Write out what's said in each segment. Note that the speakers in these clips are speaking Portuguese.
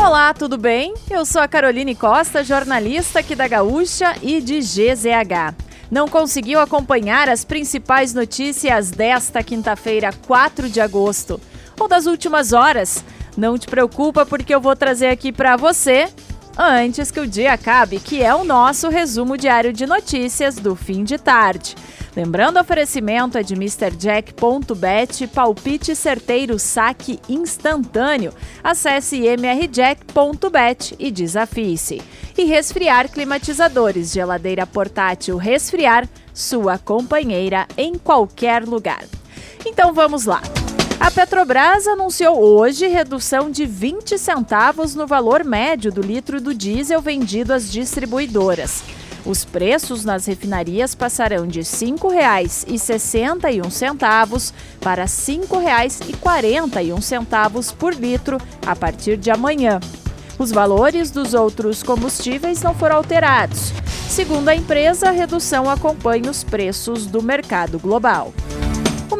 Olá, tudo bem? Eu sou a Caroline Costa, jornalista aqui da Gaúcha e de GZH. Não conseguiu acompanhar as principais notícias desta quinta-feira, 4 de agosto, ou das últimas horas? Não te preocupa porque eu vou trazer aqui para você antes que o dia acabe, que é o nosso resumo diário de notícias do fim de tarde. Lembrando, oferecimento é de MrJack.bet, palpite certeiro, saque instantâneo. Acesse mrjack.bet e desafie-se. E resfriar climatizadores, geladeira portátil resfriar, sua companheira em qualquer lugar. Então vamos lá. A Petrobras anunciou hoje redução de 20 centavos no valor médio do litro do diesel vendido às distribuidoras. Os preços nas refinarias passarão de R$ 5,61 para R$ 5,41 por litro a partir de amanhã. Os valores dos outros combustíveis não foram alterados. Segundo a empresa, a redução acompanha os preços do mercado global.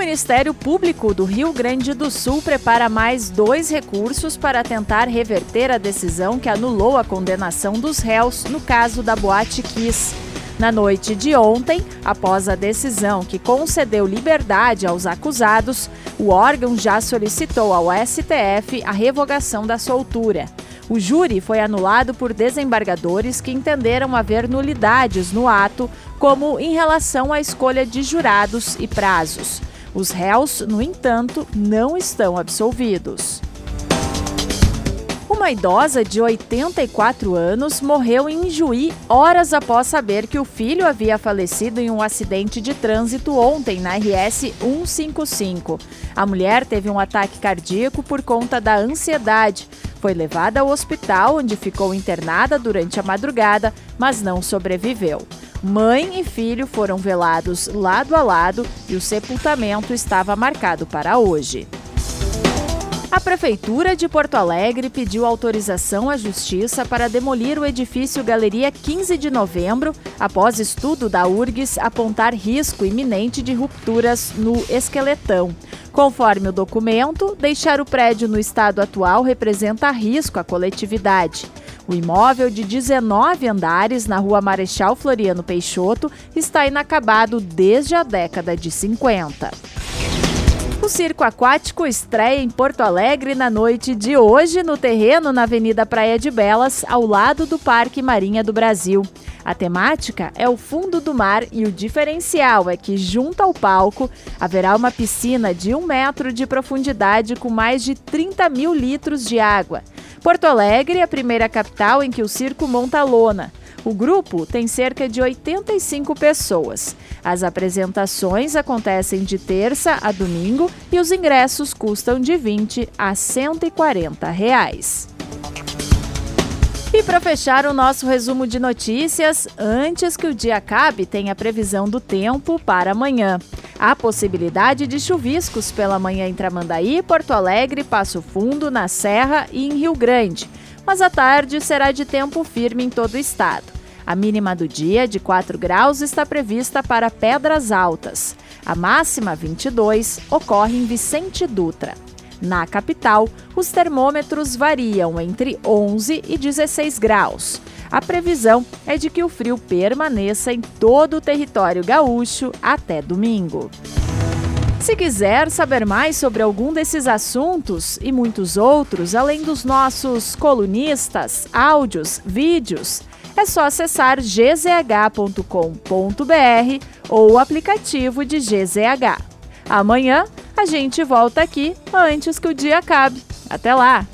Ministério Público do Rio Grande do Sul prepara mais dois recursos para tentar reverter a decisão que anulou a condenação dos réus no caso da Boate Kiss. Na noite de ontem, após a decisão que concedeu liberdade aos acusados, o órgão já solicitou ao STF a revogação da soltura. O júri foi anulado por desembargadores que entenderam haver nulidades no ato, como em relação à escolha de jurados e prazos. Os réus, no entanto, não estão absolvidos. Uma idosa de 84 anos morreu em Juí horas após saber que o filho havia falecido em um acidente de trânsito ontem na RS 155. A mulher teve um ataque cardíaco por conta da ansiedade. Foi levada ao hospital, onde ficou internada durante a madrugada, mas não sobreviveu. Mãe e filho foram velados lado a lado e o sepultamento estava marcado para hoje. A Prefeitura de Porto Alegre pediu autorização à Justiça para demolir o edifício Galeria 15 de Novembro, após estudo da URGS apontar risco iminente de rupturas no esqueletão. Conforme o documento, deixar o prédio no estado atual representa risco à coletividade. O imóvel de 19 andares na rua Marechal Floriano Peixoto está inacabado desde a década de 50. O circo aquático estreia em Porto Alegre na noite de hoje no terreno na Avenida Praia de Belas, ao lado do Parque Marinha do Brasil. A temática é o fundo do mar e o diferencial é que, junto ao palco, haverá uma piscina de um metro de profundidade com mais de 30 mil litros de água. Porto Alegre é a primeira capital em que o circo monta lona. O grupo tem cerca de 85 pessoas. As apresentações acontecem de terça a domingo e os ingressos custam de 20 a 140 reais. E para fechar o nosso resumo de notícias, antes que o dia acabe, tem a previsão do tempo para amanhã. Há possibilidade de chuviscos pela manhã em Tramandaí, Porto Alegre, Passo Fundo, na Serra e em Rio Grande. Mas à tarde será de tempo firme em todo o estado. A mínima do dia, de 4 graus, está prevista para Pedras Altas. A máxima, 22, ocorre em Vicente Dutra. Na capital, os termômetros variam entre 11 e 16 graus. A previsão é de que o frio permaneça em todo o território gaúcho até domingo. Se quiser saber mais sobre algum desses assuntos e muitos outros, além dos nossos colunistas, áudios, vídeos, é só acessar gzh.com.br ou o aplicativo de GZH. Amanhã a gente volta aqui antes que o dia acabe. Até lá!